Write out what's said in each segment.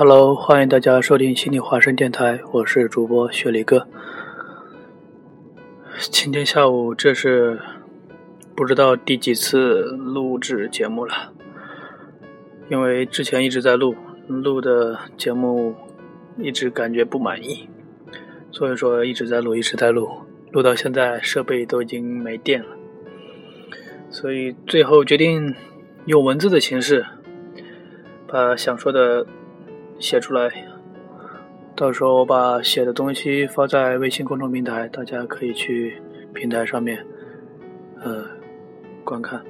Hello，欢迎大家收听心理华声电台，我是主播雪梨哥。今天下午这是不知道第几次录制节目了，因为之前一直在录，录的节目一直感觉不满意，所以说一直在录，一直在录，录到现在设备都已经没电了，所以最后决定用文字的形式把想说的写出来。到时候我把写的东西发在微信公众平台，大家可以去平台上面，呃，观看。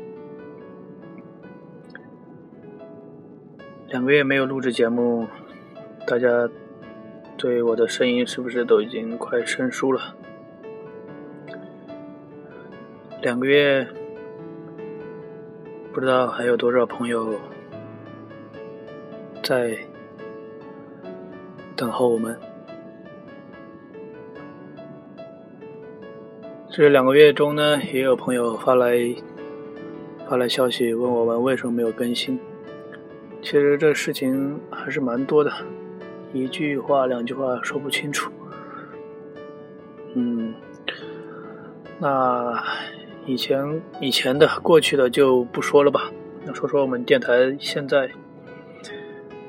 两个月没有录制节目，大家对我的声音是不是都已经快生疏了？两个月，不知道还有多少朋友在。等候我们。这两个月中呢，也有朋友发来发来消息，问我们为什么没有更新。其实这事情还是蛮多的，一句话两句话说不清楚。嗯，那以前以前的过去的就不说了吧，那说说我们电台现在。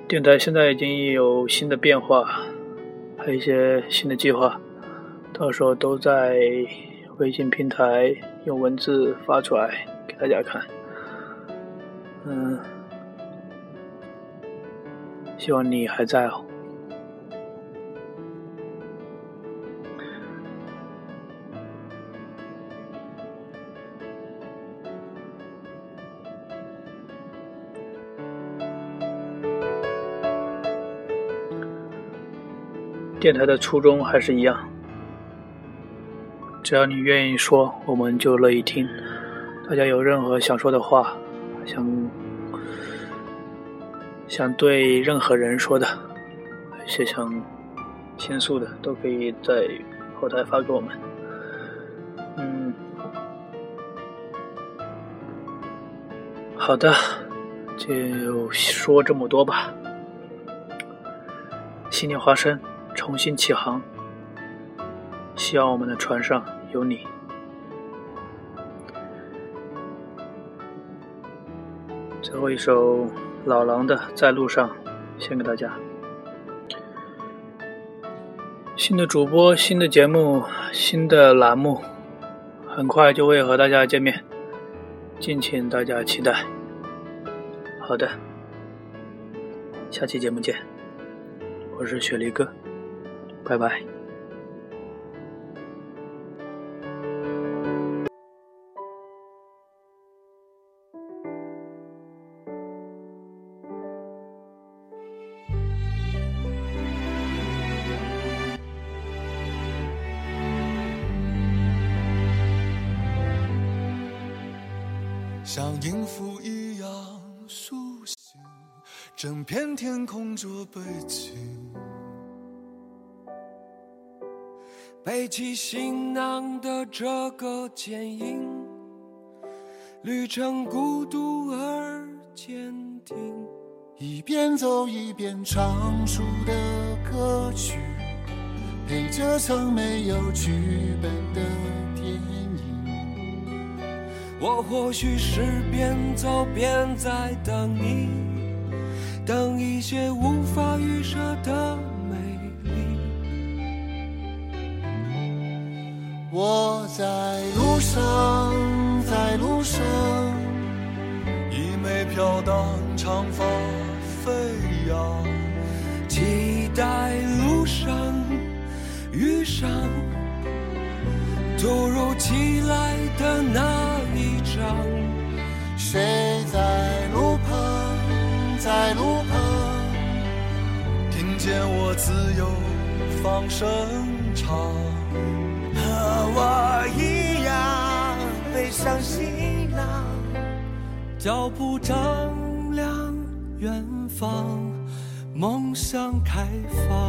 电台现在已经有新的变化，还有一些新的计划，到时候都在微信平台用文字发出来给大家看。嗯，希望你还在哦。电台的初衷还是一样，只要你愿意说，我们就乐意听。大家有任何想说的话，想想对任何人说的，一些想倾诉的，都可以在后台发给我们。嗯，好的，就说这么多吧。新年花生。重新起航，希望我们的船上有你。最后一首老狼的《在路上》，献给大家。新的主播、新的节目、新的栏目，很快就会和大家见面，敬请大家期待。好的，下期节目见，我是雪梨哥。拜拜。像音符一样苏醒整片天空做背景。背起行囊的这个剪影，旅程孤独而坚定。一边走一边唱出的歌曲，陪着曾没有剧本的电影。我或许是边走边在等你，等一些无法预设的。我在路上，在路上，一袂飘荡长发飞扬，期待路上遇上突如其来的那一张。谁在路旁，在路旁，听见我自由放声唱。和我一样背上行囊，脚步丈量远方，梦想开放。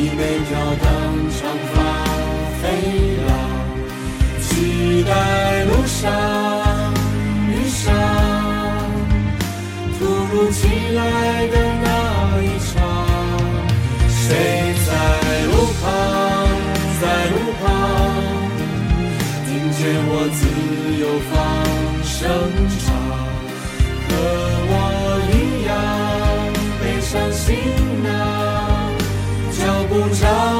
你被飘荡长发飞扬期待路上遇上突如其来的那一场谁在路旁在路旁听见我自由放声唱和我一样背上行成长。